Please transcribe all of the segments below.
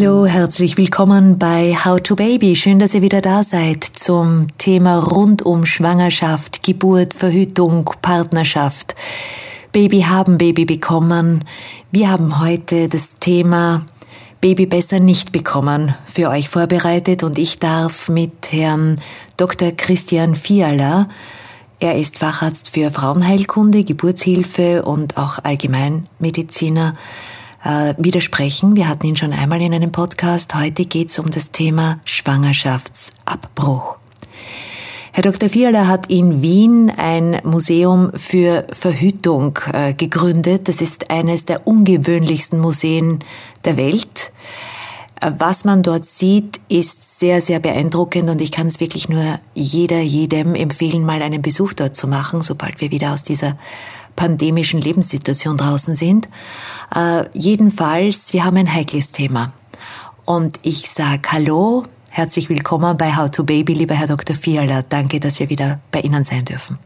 Hallo, herzlich willkommen bei How to Baby. Schön, dass ihr wieder da seid zum Thema rund um Schwangerschaft, Geburt, Verhütung, Partnerschaft. Baby haben, Baby bekommen. Wir haben heute das Thema Baby besser nicht bekommen für euch vorbereitet und ich darf mit Herrn Dr. Christian Fiala, er ist Facharzt für Frauenheilkunde, Geburtshilfe und auch Allgemeinmediziner, äh, widersprechen. Wir hatten ihn schon einmal in einem Podcast. Heute geht es um das Thema Schwangerschaftsabbruch. Herr Dr. Fiala hat in Wien ein Museum für Verhütung äh, gegründet. Das ist eines der ungewöhnlichsten Museen der Welt. Äh, was man dort sieht, ist sehr, sehr beeindruckend und ich kann es wirklich nur jeder, jedem empfehlen, mal einen Besuch dort zu machen, sobald wir wieder aus dieser pandemischen Lebenssituation draußen sind. Äh, jedenfalls, wir haben ein heikles Thema. Und ich sage Hallo, herzlich willkommen bei How to Baby, lieber Herr Dr. Fiala. Danke, dass wir wieder bei Ihnen sein dürfen.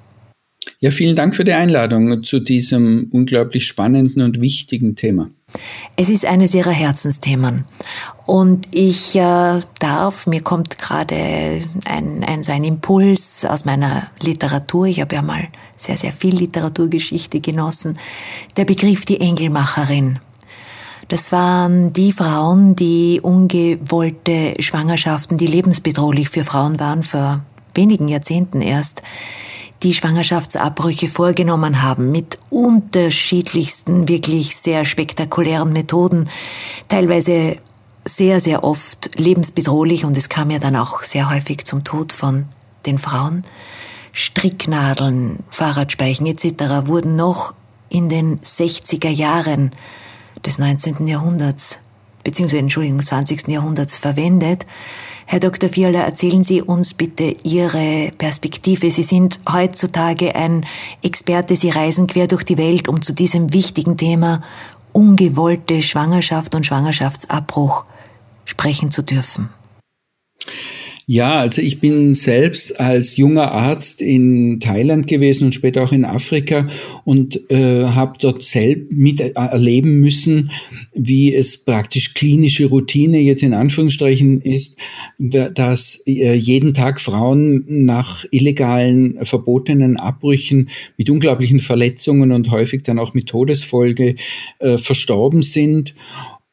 Ja, vielen Dank für die Einladung zu diesem unglaublich spannenden und wichtigen Thema. Es ist eines Ihrer Herzensthemen. Und ich äh, darf, mir kommt gerade ein, ein, so ein Impuls aus meiner Literatur. Ich habe ja mal sehr, sehr viel Literaturgeschichte genossen. Der Begriff die Engelmacherin. Das waren die Frauen, die ungewollte Schwangerschaften, die lebensbedrohlich für Frauen waren, vor wenigen Jahrzehnten erst, die Schwangerschaftsabbrüche vorgenommen haben mit unterschiedlichsten, wirklich sehr spektakulären Methoden, teilweise sehr, sehr oft lebensbedrohlich und es kam ja dann auch sehr häufig zum Tod von den Frauen. Stricknadeln, Fahrradspeichen etc. wurden noch in den 60er Jahren des 19. Jahrhunderts, beziehungsweise Entschuldigung, 20. Jahrhunderts verwendet. Herr Dr. Fiala, erzählen Sie uns bitte Ihre Perspektive. Sie sind heutzutage ein Experte, Sie reisen quer durch die Welt, um zu diesem wichtigen Thema ungewollte Schwangerschaft und Schwangerschaftsabbruch sprechen zu dürfen. Ja, also ich bin selbst als junger Arzt in Thailand gewesen und später auch in Afrika und äh, habe dort selbst miterleben müssen, wie es praktisch klinische Routine jetzt in Anführungsstrichen ist, dass äh, jeden Tag Frauen nach illegalen, verbotenen Abbrüchen mit unglaublichen Verletzungen und häufig dann auch mit Todesfolge äh, verstorben sind.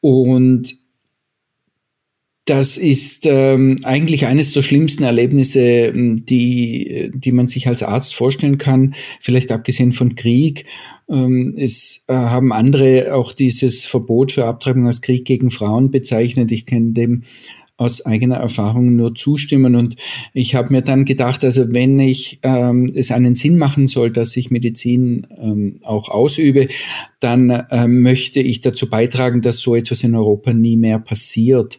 Und das ist ähm, eigentlich eines der schlimmsten Erlebnisse, ähm, die, die man sich als Arzt vorstellen kann, vielleicht abgesehen von Krieg. Ähm, es äh, haben andere auch dieses Verbot für Abtreibung als Krieg gegen Frauen bezeichnet. Ich kenne dem aus eigener Erfahrung nur zustimmen. Und ich habe mir dann gedacht, also wenn ich ähm, es einen Sinn machen soll, dass ich Medizin ähm, auch ausübe, dann ähm, möchte ich dazu beitragen, dass so etwas in Europa nie mehr passiert.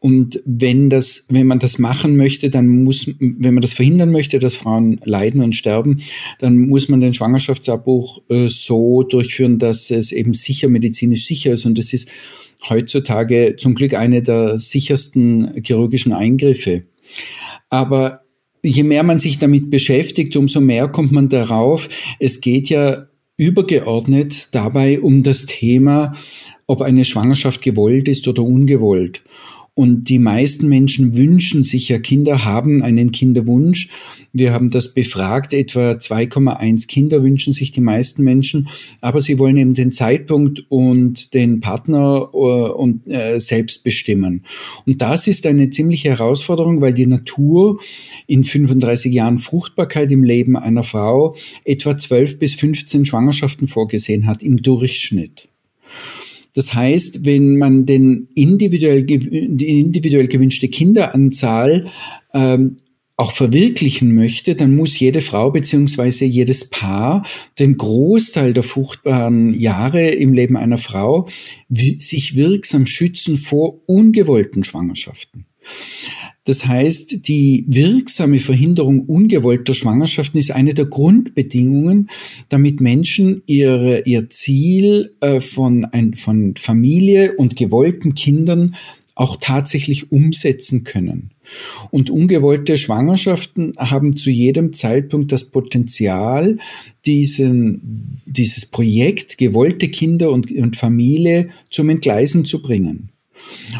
Und wenn das, wenn man das machen möchte, dann muss, wenn man das verhindern möchte, dass Frauen leiden und sterben, dann muss man den Schwangerschaftsabbruch äh, so durchführen, dass es eben sicher medizinisch sicher ist. Und das ist heutzutage zum Glück eine der sichersten chirurgischen Eingriffe. Aber je mehr man sich damit beschäftigt, umso mehr kommt man darauf, es geht ja übergeordnet dabei um das Thema, ob eine Schwangerschaft gewollt ist oder ungewollt. Und die meisten Menschen wünschen sich ja Kinder, haben einen Kinderwunsch. Wir haben das befragt, etwa 2,1 Kinder wünschen sich die meisten Menschen, aber sie wollen eben den Zeitpunkt und den Partner äh, und äh, selbst bestimmen. Und das ist eine ziemliche Herausforderung, weil die Natur in 35 Jahren Fruchtbarkeit im Leben einer Frau etwa 12 bis 15 Schwangerschaften vorgesehen hat im Durchschnitt. Das heißt, wenn man den individuell, die individuell gewünschte Kinderanzahl ähm, auch verwirklichen möchte, dann muss jede Frau beziehungsweise jedes Paar den Großteil der fruchtbaren Jahre im Leben einer Frau sich wirksam schützen vor ungewollten Schwangerschaften. Das heißt, die wirksame Verhinderung ungewollter Schwangerschaften ist eine der Grundbedingungen, damit Menschen ihre, ihr Ziel äh, von, ein, von Familie und gewollten Kindern auch tatsächlich umsetzen können. Und ungewollte Schwangerschaften haben zu jedem Zeitpunkt das Potenzial, diesen, dieses Projekt gewollte Kinder und, und Familie zum Entgleisen zu bringen.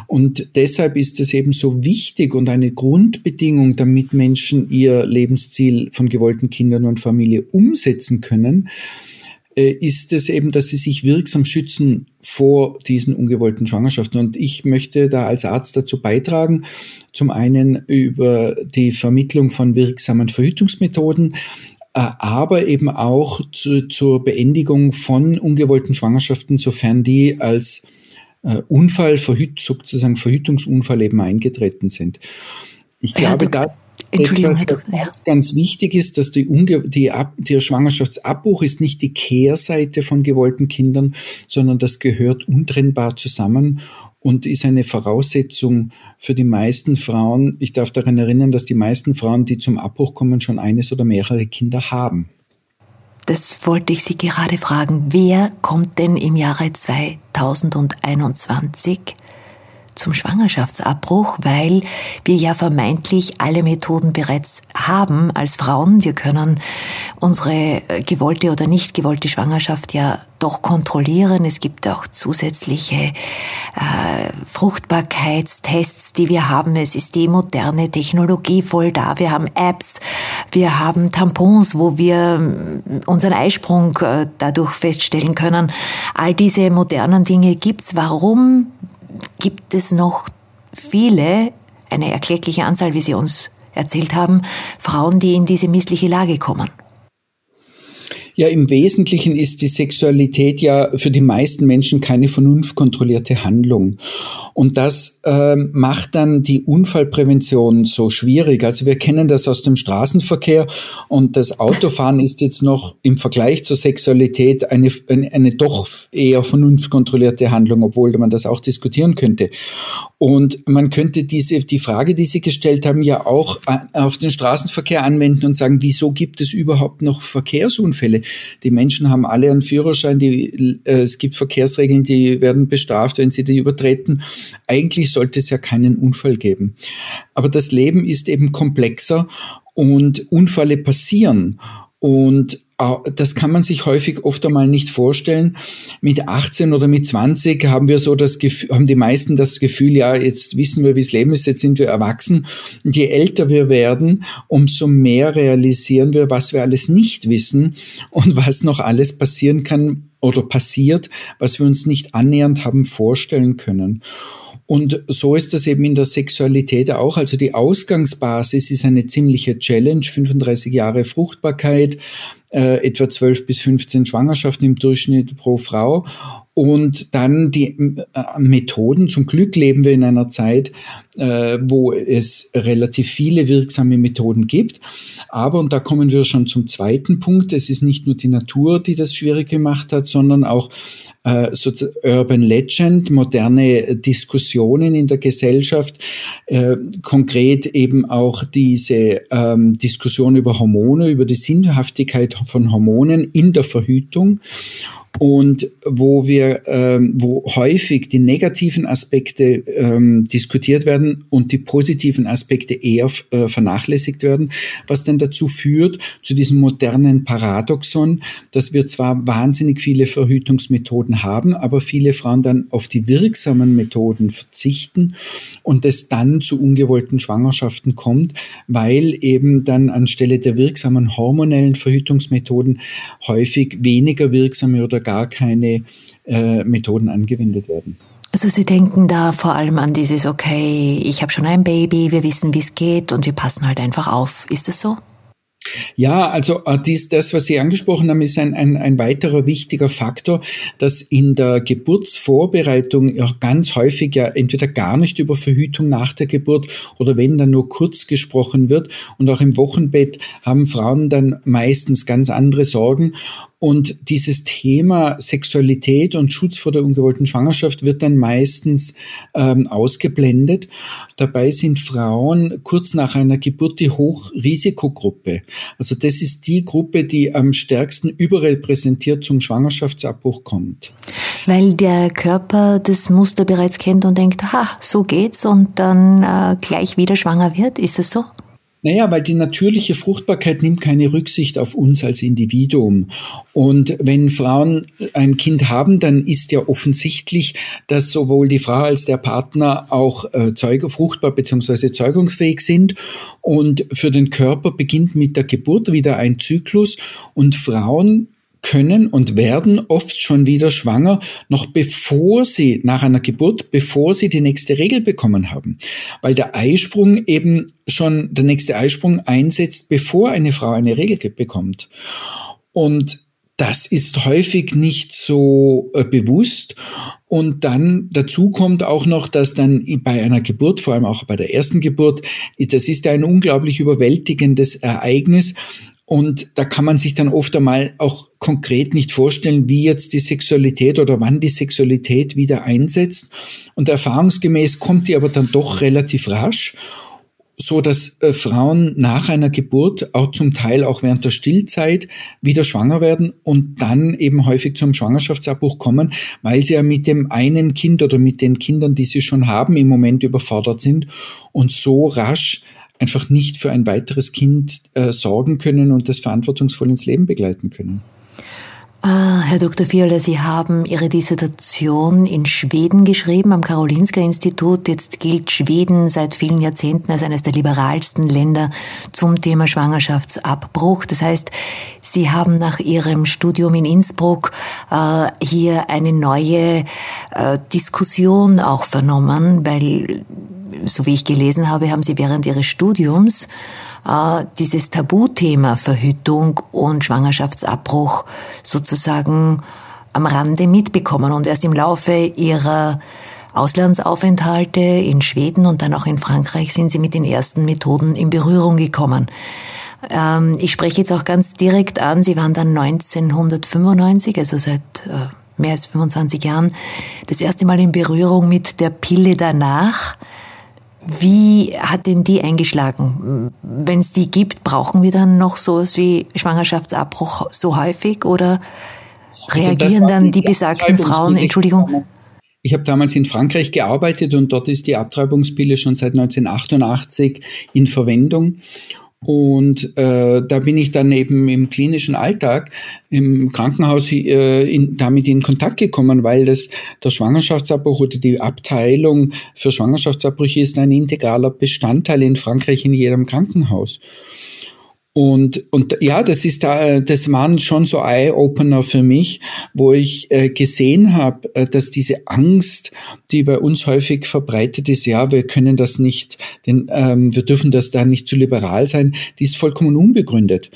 Und deshalb ist es eben so wichtig und eine Grundbedingung, damit Menschen ihr Lebensziel von gewollten Kindern und Familie umsetzen können, äh, ist es eben, dass sie sich wirksam schützen vor diesen ungewollten Schwangerschaften. Und ich möchte da als Arzt dazu beitragen, zum einen über die Vermittlung von wirksamen Verhütungsmethoden, äh, aber eben auch zu, zur Beendigung von ungewollten Schwangerschaften, sofern die als Unfall, Verhüt, sozusagen Verhütungsunfall eben eingetreten sind. Ich glaube, ja, das etwas, was ganz, ganz wichtig ist, dass die, Unge die Ab der Schwangerschaftsabbruch ist nicht die Kehrseite von gewollten Kindern, sondern das gehört untrennbar zusammen und ist eine Voraussetzung für die meisten Frauen. Ich darf daran erinnern, dass die meisten Frauen, die zum Abbruch kommen, schon eines oder mehrere Kinder haben. Das wollte ich Sie gerade fragen. Wer kommt denn im Jahre 2021 zum Schwangerschaftsabbruch, weil wir ja vermeintlich alle Methoden bereits haben als Frauen. Wir können unsere äh, gewollte oder nicht gewollte Schwangerschaft ja doch kontrollieren. Es gibt auch zusätzliche äh, Fruchtbarkeitstests, die wir haben. Es ist die moderne Technologie voll da. Wir haben Apps, wir haben Tampons, wo wir mm, unseren Eisprung äh, dadurch feststellen können. All diese modernen Dinge gibt's. Warum gibt es noch viele, eine erkleckliche Anzahl, wie Sie uns erzählt haben, Frauen, die in diese missliche Lage kommen. Ja, im Wesentlichen ist die Sexualität ja für die meisten Menschen keine vernunftkontrollierte Handlung. Und das äh, macht dann die Unfallprävention so schwierig. Also wir kennen das aus dem Straßenverkehr und das Autofahren ist jetzt noch im Vergleich zur Sexualität eine, eine, eine doch eher vernunftkontrollierte Handlung, obwohl man das auch diskutieren könnte. Und man könnte diese, die Frage, die Sie gestellt haben, ja auch auf den Straßenverkehr anwenden und sagen, wieso gibt es überhaupt noch Verkehrsunfälle? Die Menschen haben alle einen Führerschein, die, äh, es gibt Verkehrsregeln, die werden bestraft, wenn sie die übertreten. Eigentlich sollte es ja keinen Unfall geben. Aber das Leben ist eben komplexer und Unfälle passieren. Und das kann man sich häufig oft einmal nicht vorstellen. Mit 18 oder mit 20 haben wir so das Gefühl, haben die meisten das Gefühl, ja, jetzt wissen wir, wie es Leben ist, jetzt sind wir erwachsen. Und je älter wir werden, umso mehr realisieren wir, was wir alles nicht wissen und was noch alles passieren kann oder passiert, was wir uns nicht annähernd haben vorstellen können. Und so ist das eben in der Sexualität auch. Also die Ausgangsbasis ist eine ziemliche Challenge, 35 Jahre Fruchtbarkeit, äh, etwa 12 bis 15 Schwangerschaften im Durchschnitt pro Frau. Und dann die äh, Methoden. Zum Glück leben wir in einer Zeit, äh, wo es relativ viele wirksame Methoden gibt. Aber, und da kommen wir schon zum zweiten Punkt, es ist nicht nur die Natur, die das schwierig gemacht hat, sondern auch äh, Urban Legend, moderne Diskussionen in der Gesellschaft, äh, konkret eben auch diese ähm, Diskussion über Hormone, über die Sinnhaftigkeit von Hormonen in der Verhütung und wo wir, ähm, wo häufig die negativen Aspekte ähm, diskutiert werden und die positiven Aspekte eher äh, vernachlässigt werden, was dann dazu führt zu diesem modernen Paradoxon, dass wir zwar wahnsinnig viele Verhütungsmethoden haben, aber viele Frauen dann auf die wirksamen Methoden verzichten und es dann zu ungewollten Schwangerschaften kommt, weil eben dann anstelle der wirksamen hormonellen Verhütungsmethoden häufig weniger wirksame oder gar keine äh, Methoden angewendet werden. Also Sie denken da vor allem an dieses, okay, ich habe schon ein Baby, wir wissen, wie es geht und wir passen halt einfach auf. Ist das so? Ja, also äh, dies, das, was Sie angesprochen haben, ist ein, ein, ein weiterer wichtiger Faktor, dass in der Geburtsvorbereitung ja ganz häufig ja entweder gar nicht über Verhütung nach der Geburt oder wenn dann nur kurz gesprochen wird. Und auch im Wochenbett haben Frauen dann meistens ganz andere Sorgen. Und dieses Thema Sexualität und Schutz vor der ungewollten Schwangerschaft wird dann meistens ähm, ausgeblendet. Dabei sind Frauen kurz nach einer Geburt die Hochrisikogruppe. Also das ist die Gruppe, die am stärksten überrepräsentiert zum Schwangerschaftsabbruch kommt. Weil der Körper das Muster bereits kennt und denkt, ha, so geht's und dann äh, gleich wieder schwanger wird. Ist das so? Naja, weil die natürliche Fruchtbarkeit nimmt keine Rücksicht auf uns als Individuum. Und wenn Frauen ein Kind haben, dann ist ja offensichtlich, dass sowohl die Frau als der Partner auch äh, Zeuge, fruchtbar bzw. zeugungsfähig sind. Und für den Körper beginnt mit der Geburt wieder ein Zyklus. Und Frauen können und werden oft schon wieder schwanger, noch bevor sie nach einer Geburt, bevor sie die nächste Regel bekommen haben. Weil der Eisprung eben schon, der nächste Eisprung einsetzt, bevor eine Frau eine Regel bekommt. Und das ist häufig nicht so äh, bewusst. Und dann dazu kommt auch noch, dass dann bei einer Geburt, vor allem auch bei der ersten Geburt, das ist ein unglaublich überwältigendes Ereignis. Und da kann man sich dann oft einmal auch konkret nicht vorstellen, wie jetzt die Sexualität oder wann die Sexualität wieder einsetzt. Und erfahrungsgemäß kommt die aber dann doch relativ rasch so dass äh, Frauen nach einer Geburt auch zum Teil auch während der Stillzeit wieder schwanger werden und dann eben häufig zum Schwangerschaftsabbruch kommen, weil sie ja mit dem einen Kind oder mit den Kindern, die sie schon haben, im Moment überfordert sind und so rasch einfach nicht für ein weiteres Kind äh, sorgen können und das verantwortungsvoll ins Leben begleiten können. Ah, Herr Dr. Fiala, Sie haben Ihre Dissertation in Schweden geschrieben, am Karolinska Institut. Jetzt gilt Schweden seit vielen Jahrzehnten als eines der liberalsten Länder zum Thema Schwangerschaftsabbruch. Das heißt, Sie haben nach Ihrem Studium in Innsbruck äh, hier eine neue äh, Diskussion auch vernommen, weil so wie ich gelesen habe, haben Sie während Ihres Studiums äh, dieses Tabuthema Verhütung und Schwangerschaftsabbruch sozusagen am Rande mitbekommen und erst im Laufe Ihrer Auslandsaufenthalte in Schweden und dann auch in Frankreich sind Sie mit den ersten Methoden in Berührung gekommen. Ähm, ich spreche jetzt auch ganz direkt an, Sie waren dann 1995, also seit äh, mehr als 25 Jahren, das erste Mal in Berührung mit der Pille danach. Wie hat denn die eingeschlagen? Wenn es die gibt, brauchen wir dann noch sowas wie Schwangerschaftsabbruch so häufig oder also reagieren also dann die, die besagten Frauen, Entschuldigung? Ich habe damals in Frankreich gearbeitet und dort ist die Abtreibungspille schon seit 1988 in Verwendung. Und äh, da bin ich dann eben im klinischen Alltag im Krankenhaus äh, in, damit in Kontakt gekommen, weil das der Schwangerschaftsabbruch oder die Abteilung für Schwangerschaftsabbrüche ist ein integraler Bestandteil in Frankreich in jedem Krankenhaus. Und, und ja, das ist da, das waren schon so Eye-Opener für mich, wo ich äh, gesehen habe, äh, dass diese Angst, die bei uns häufig verbreitet ist, ja, wir können das nicht, denn ähm, wir dürfen das da nicht zu liberal sein, die ist vollkommen unbegründet.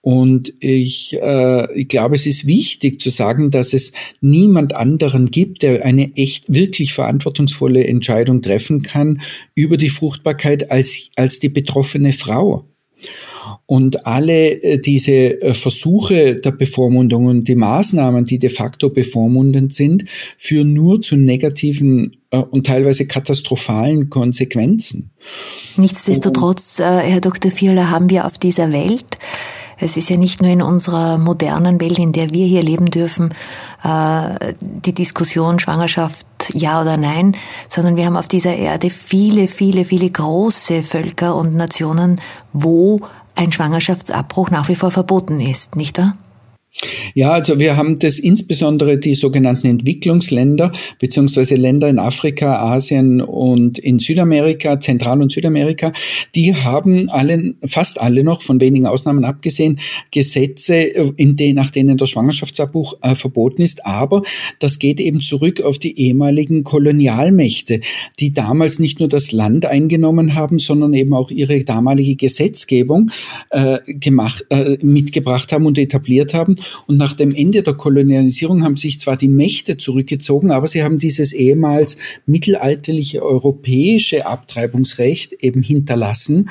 Und ich, äh, ich glaube, es ist wichtig zu sagen, dass es niemand anderen gibt, der eine echt wirklich verantwortungsvolle Entscheidung treffen kann über die Fruchtbarkeit als, als die betroffene Frau. Und alle äh, diese äh, Versuche der Bevormundung und die Maßnahmen, die de facto bevormundend sind, führen nur zu negativen äh, und teilweise katastrophalen Konsequenzen. Nichtsdestotrotz, Herr Dr. Vierler, haben wir auf dieser Welt es ist ja nicht nur in unserer modernen Welt, in der wir hier leben dürfen, die Diskussion Schwangerschaft ja oder nein, sondern wir haben auf dieser Erde viele, viele, viele große Völker und Nationen, wo ein Schwangerschaftsabbruch nach wie vor verboten ist, nicht wahr? Ja, also wir haben das insbesondere die sogenannten Entwicklungsländer beziehungsweise Länder in Afrika, Asien und in Südamerika, Zentral- und Südamerika, die haben alle, fast alle noch, von wenigen Ausnahmen abgesehen, Gesetze, in denen, nach denen der Schwangerschaftsabbruch äh, verboten ist. Aber das geht eben zurück auf die ehemaligen Kolonialmächte, die damals nicht nur das Land eingenommen haben, sondern eben auch ihre damalige Gesetzgebung äh, gemacht, äh, mitgebracht haben und etabliert haben und nach dem Ende der Kolonialisierung haben sich zwar die Mächte zurückgezogen, aber sie haben dieses ehemals mittelalterliche europäische Abtreibungsrecht eben hinterlassen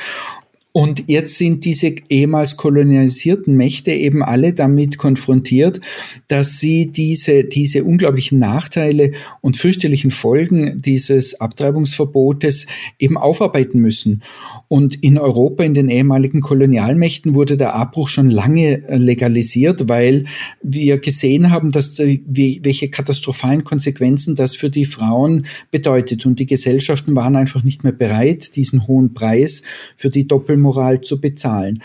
und jetzt sind diese ehemals kolonialisierten Mächte eben alle damit konfrontiert, dass sie diese, diese unglaublichen Nachteile und fürchterlichen Folgen dieses Abtreibungsverbotes eben aufarbeiten müssen. Und in Europa, in den ehemaligen Kolonialmächten, wurde der Abbruch schon lange legalisiert, weil wir gesehen haben, dass welche katastrophalen Konsequenzen das für die Frauen bedeutet. Und die Gesellschaften waren einfach nicht mehr bereit, diesen hohen Preis für die Doppelmoral Doppelmoral zu bezahlen.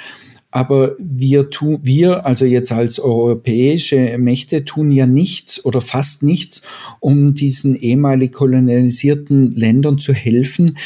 Aber wir tun, wir, also jetzt als europäische Mächte, tun ja nichts oder fast nichts, um diesen ehemalig kolonialisierten Ländern zu helfen,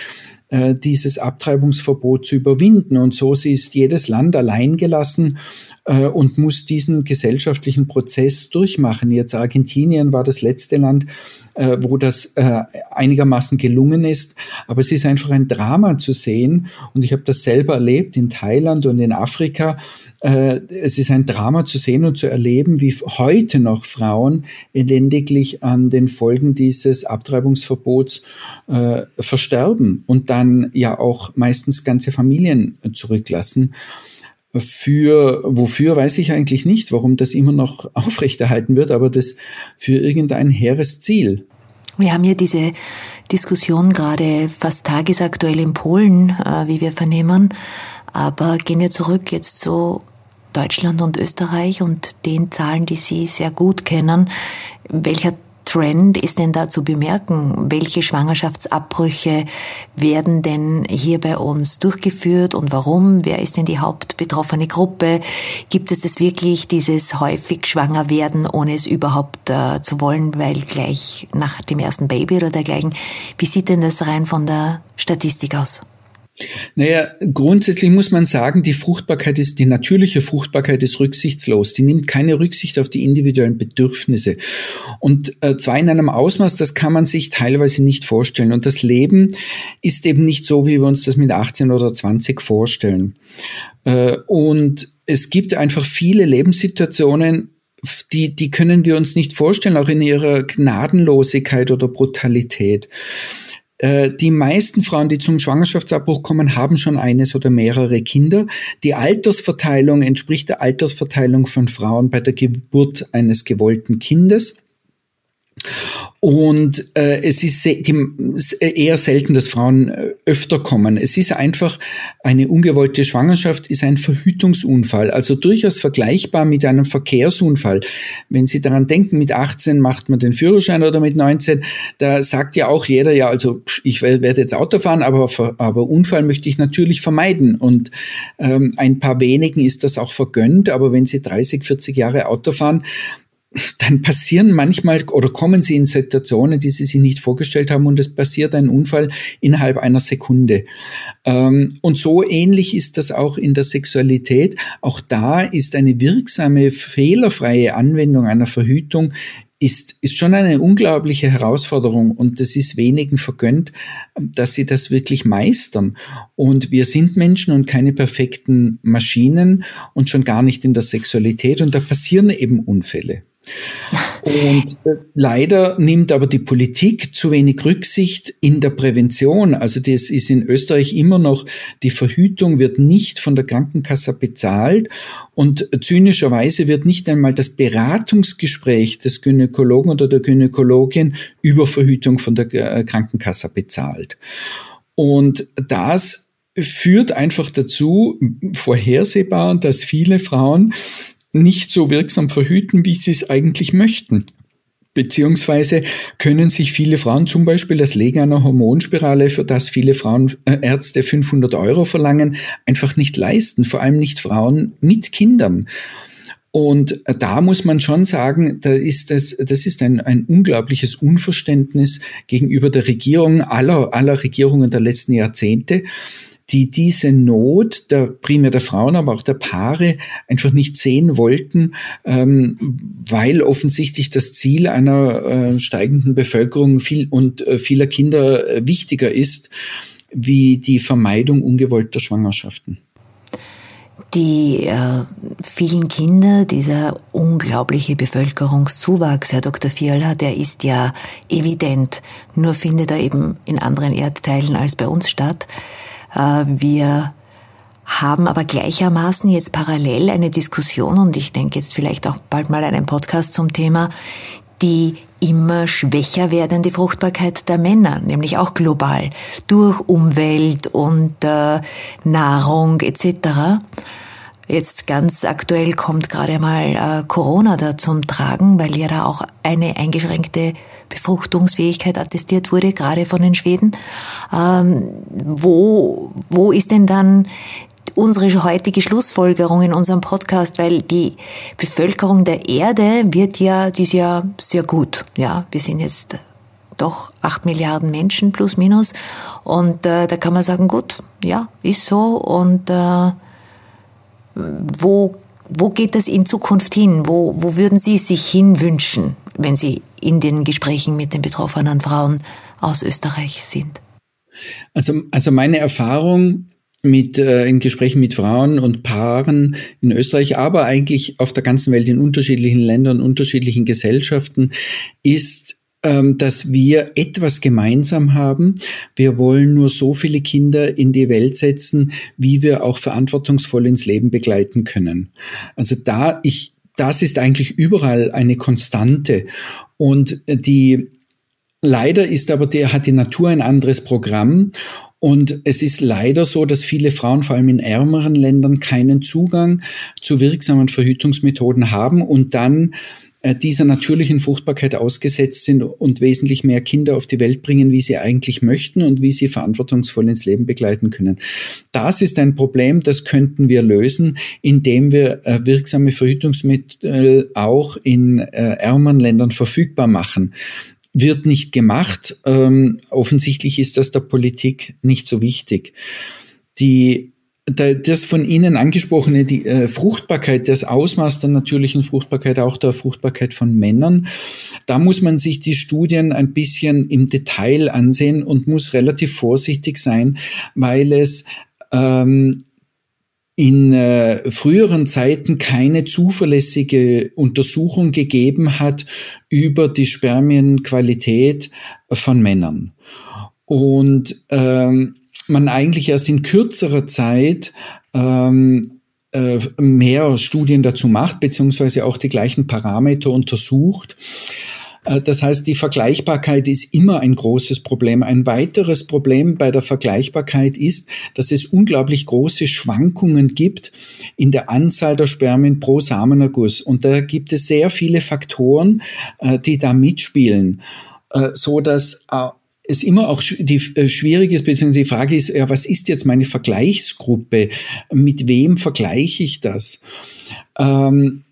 äh, dieses Abtreibungsverbot zu überwinden. Und so ist jedes Land allein gelassen äh, und muss diesen gesellschaftlichen Prozess durchmachen. Jetzt Argentinien war das letzte Land, äh, wo das äh, einigermaßen gelungen ist. Aber es ist einfach ein Drama zu sehen. Und ich habe das selber erlebt in Thailand und in Afrika. Äh, es ist ein Drama zu sehen und zu erleben, wie heute noch Frauen elendiglich an den Folgen dieses Abtreibungsverbots äh, versterben und dann ja auch meistens ganze Familien zurücklassen für, wofür weiß ich eigentlich nicht, warum das immer noch aufrechterhalten wird, aber das für irgendein hehres Ziel. Wir haben ja diese Diskussion gerade fast tagesaktuell in Polen, äh, wie wir vernehmen. Aber gehen wir zurück jetzt zu Deutschland und Österreich und den Zahlen, die Sie sehr gut kennen. Welcher Trend ist denn da zu bemerken? Welche Schwangerschaftsabbrüche werden denn hier bei uns durchgeführt und warum? Wer ist denn die hauptbetroffene Gruppe? Gibt es das wirklich, dieses häufig schwanger werden, ohne es überhaupt äh, zu wollen, weil gleich nach dem ersten Baby oder dergleichen? Wie sieht denn das rein von der Statistik aus? Naja, grundsätzlich muss man sagen, die Fruchtbarkeit ist, die natürliche Fruchtbarkeit ist rücksichtslos. Die nimmt keine Rücksicht auf die individuellen Bedürfnisse. Und äh, zwar in einem Ausmaß, das kann man sich teilweise nicht vorstellen. Und das Leben ist eben nicht so, wie wir uns das mit 18 oder 20 vorstellen. Äh, und es gibt einfach viele Lebenssituationen, die, die können wir uns nicht vorstellen, auch in ihrer Gnadenlosigkeit oder Brutalität. Äh, die meisten Frauen, die zum Schwangerschaftsabbruch kommen, haben schon eines oder mehrere Kinder. Die Altersverteilung entspricht der Altersverteilung von Frauen bei der Geburt eines gewollten Kindes. Und äh, es ist die, eher selten, dass Frauen äh, öfter kommen. Es ist einfach eine ungewollte Schwangerschaft, ist ein Verhütungsunfall, also durchaus vergleichbar mit einem Verkehrsunfall. Wenn Sie daran denken, mit 18 macht man den Führerschein oder mit 19, da sagt ja auch jeder, ja, also ich werde jetzt Auto fahren, aber, aber Unfall möchte ich natürlich vermeiden. Und ähm, ein paar wenigen ist das auch vergönnt, aber wenn Sie 30, 40 Jahre Auto fahren, dann passieren manchmal oder kommen sie in Situationen, die sie sich nicht vorgestellt haben und es passiert ein Unfall innerhalb einer Sekunde. Ähm, und so ähnlich ist das auch in der Sexualität. Auch da ist eine wirksame, fehlerfreie Anwendung einer Verhütung ist, ist schon eine unglaubliche Herausforderung und es ist wenigen vergönnt, dass sie das wirklich meistern. Und wir sind Menschen und keine perfekten Maschinen und schon gar nicht in der Sexualität und da passieren eben Unfälle. Und äh, leider nimmt aber die Politik zu wenig Rücksicht in der Prävention. Also das ist in Österreich immer noch, die Verhütung wird nicht von der Krankenkasse bezahlt und zynischerweise wird nicht einmal das Beratungsgespräch des Gynäkologen oder der Gynäkologin über Verhütung von der äh, Krankenkasse bezahlt. Und das führt einfach dazu, vorhersehbar, dass viele Frauen nicht so wirksam verhüten, wie sie es eigentlich möchten. Beziehungsweise können sich viele Frauen zum Beispiel das Legen einer Hormonspirale, für das viele Frauenärzte 500 Euro verlangen, einfach nicht leisten. Vor allem nicht Frauen mit Kindern. Und da muss man schon sagen, da ist das, das ist ein, ein unglaubliches Unverständnis gegenüber der Regierung, aller, aller Regierungen der letzten Jahrzehnte die diese Not der primär der Frauen, aber auch der Paare einfach nicht sehen wollten, ähm, weil offensichtlich das Ziel einer äh, steigenden Bevölkerung viel und äh, vieler Kinder äh, wichtiger ist wie die Vermeidung ungewollter Schwangerschaften. Die äh, vielen Kinder, dieser unglaubliche Bevölkerungszuwachs, Herr Dr. Fiala, der ist ja evident, nur findet er eben in anderen Erdteilen als bei uns statt. Äh, wir haben aber gleichermaßen jetzt parallel eine Diskussion und ich denke jetzt vielleicht auch bald mal einen Podcast zum Thema, die immer schwächer werdende Fruchtbarkeit der Männer, nämlich auch global, durch Umwelt und äh, Nahrung etc. Jetzt ganz aktuell kommt gerade mal äh, Corona da zum Tragen, weil ja da auch eine eingeschränkte Befruchtungsfähigkeit attestiert wurde, gerade von den Schweden. Ähm, wo, wo ist denn dann unsere heutige Schlussfolgerung in unserem Podcast, weil die Bevölkerung der Erde wird ja, die ist ja sehr gut. Ja, wir sind jetzt doch acht Milliarden Menschen plus minus und äh, da kann man sagen, gut, ja, ist so und äh, wo wo geht das in Zukunft hin? Wo, wo würden Sie sich hinwünschen, wenn Sie in den Gesprächen mit den betroffenen Frauen aus Österreich sind? Also, also meine Erfahrung mit äh, in Gesprächen mit Frauen und Paaren in Österreich, aber eigentlich auf der ganzen Welt in unterschiedlichen Ländern, unterschiedlichen Gesellschaften, ist, dass wir etwas gemeinsam haben. Wir wollen nur so viele Kinder in die Welt setzen, wie wir auch verantwortungsvoll ins Leben begleiten können. Also da ich das ist eigentlich überall eine Konstante. Und die Leider ist aber der, hat die Natur ein anderes Programm und es ist leider so, dass viele Frauen, vor allem in ärmeren Ländern, keinen Zugang zu wirksamen Verhütungsmethoden haben und dann dieser natürlichen Fruchtbarkeit ausgesetzt sind und wesentlich mehr Kinder auf die Welt bringen, wie sie eigentlich möchten und wie sie verantwortungsvoll ins Leben begleiten können. Das ist ein Problem, das könnten wir lösen, indem wir äh, wirksame Verhütungsmittel auch in äh, ärmeren Ländern verfügbar machen wird nicht gemacht. Ähm, offensichtlich ist das der Politik nicht so wichtig. Die das von Ihnen angesprochene, die äh, Fruchtbarkeit, das Ausmaß der natürlichen Fruchtbarkeit, auch der Fruchtbarkeit von Männern, da muss man sich die Studien ein bisschen im Detail ansehen und muss relativ vorsichtig sein, weil es ähm, in äh, früheren Zeiten keine zuverlässige Untersuchung gegeben hat über die Spermienqualität von Männern. Und ähm, man eigentlich erst in kürzerer Zeit ähm, äh, mehr Studien dazu macht, beziehungsweise auch die gleichen Parameter untersucht. Äh, das heißt, die Vergleichbarkeit ist immer ein großes Problem. Ein weiteres Problem bei der Vergleichbarkeit ist, dass es unglaublich große Schwankungen gibt in der Anzahl der Spermien pro Samenerguss. Und da gibt es sehr viele Faktoren, äh, die da mitspielen, äh, so dass es immer auch die schwierig ist, beziehungsweise die Frage ist, ja, was ist jetzt meine Vergleichsgruppe? Mit wem vergleiche ich das? Ähm,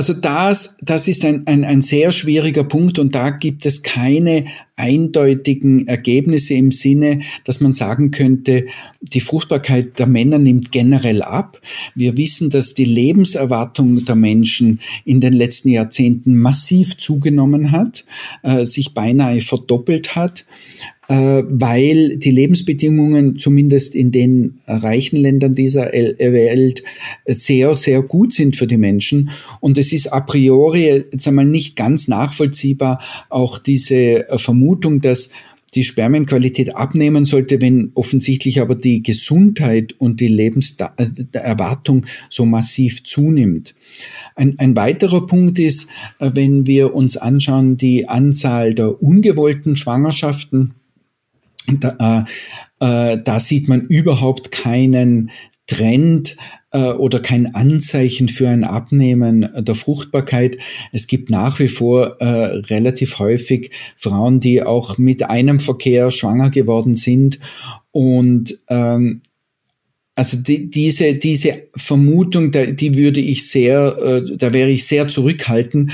also das, das ist ein, ein, ein sehr schwieriger Punkt und da gibt es keine eindeutigen Ergebnisse im Sinne, dass man sagen könnte, die Fruchtbarkeit der Männer nimmt generell ab. Wir wissen, dass die Lebenserwartung der Menschen in den letzten Jahrzehnten massiv zugenommen hat, äh, sich beinahe verdoppelt hat weil die Lebensbedingungen zumindest in den reichen Ländern dieser Welt sehr, sehr gut sind für die Menschen. Und es ist a priori jetzt einmal nicht ganz nachvollziehbar, auch diese Vermutung, dass die Spermienqualität abnehmen sollte, wenn offensichtlich aber die Gesundheit und die Lebenserwartung so massiv zunimmt. Ein, ein weiterer Punkt ist, äh, wenn wir uns anschauen, die Anzahl der ungewollten Schwangerschaften, da, äh, äh, da sieht man überhaupt keinen Trend äh, oder kein Anzeichen für ein Abnehmen der Fruchtbarkeit. Es gibt nach wie vor äh, relativ häufig Frauen, die auch mit einem Verkehr schwanger geworden sind und ähm, also die, diese, diese Vermutung, die würde ich sehr, äh, da wäre ich sehr zurückhaltend,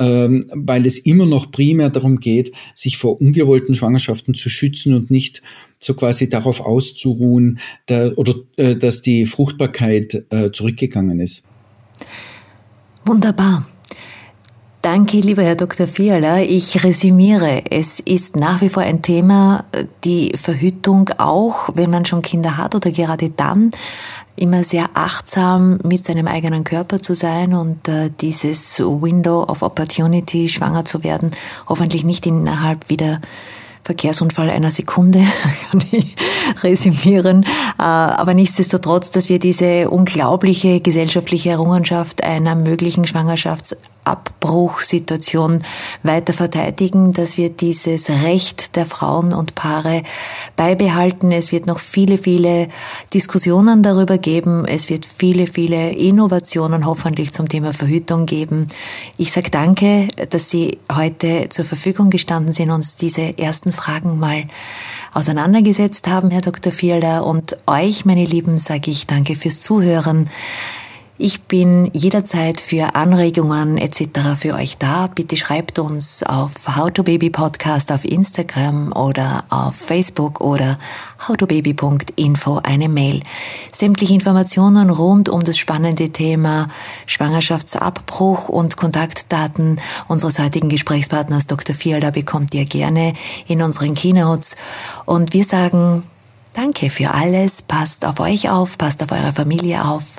ähm, weil es immer noch primär darum geht, sich vor ungewollten Schwangerschaften zu schützen und nicht so quasi darauf auszuruhen, oder äh, dass die Fruchtbarkeit äh, zurückgegangen ist. Wunderbar. Danke, lieber Herr Dr. Fiala. Ich resümiere. Es ist nach wie vor ein Thema, die Verhütung auch, wenn man schon Kinder hat oder gerade dann, immer sehr achtsam mit seinem eigenen Körper zu sein und äh, dieses Window of Opportunity, schwanger zu werden, hoffentlich nicht innerhalb wieder Verkehrsunfall einer Sekunde, kann ich resümieren. Äh, aber nichtsdestotrotz, dass wir diese unglaubliche gesellschaftliche Errungenschaft einer möglichen Schwangerschafts Abbruchsituation weiter verteidigen, dass wir dieses Recht der Frauen und Paare beibehalten. Es wird noch viele, viele Diskussionen darüber geben. Es wird viele, viele Innovationen hoffentlich zum Thema Verhütung geben. Ich sage danke, dass Sie heute zur Verfügung gestanden sind, uns diese ersten Fragen mal auseinandergesetzt haben, Herr Dr. Fielder. Und euch, meine Lieben, sage ich danke fürs Zuhören. Ich bin jederzeit für Anregungen etc. für euch da. Bitte schreibt uns auf How to Baby Podcast auf Instagram oder auf Facebook oder howtobaby.info eine Mail. Sämtliche Informationen rund um das spannende Thema Schwangerschaftsabbruch und Kontaktdaten unseres heutigen Gesprächspartners Dr. Fielder bekommt ihr gerne in unseren Keynotes. Und wir sagen Danke für alles. Passt auf euch auf, passt auf eure Familie auf.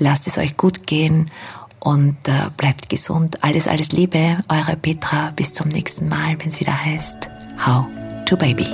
Lasst es euch gut gehen und äh, bleibt gesund. Alles, alles Liebe, eure Petra. Bis zum nächsten Mal, wenn es wieder heißt How to Baby.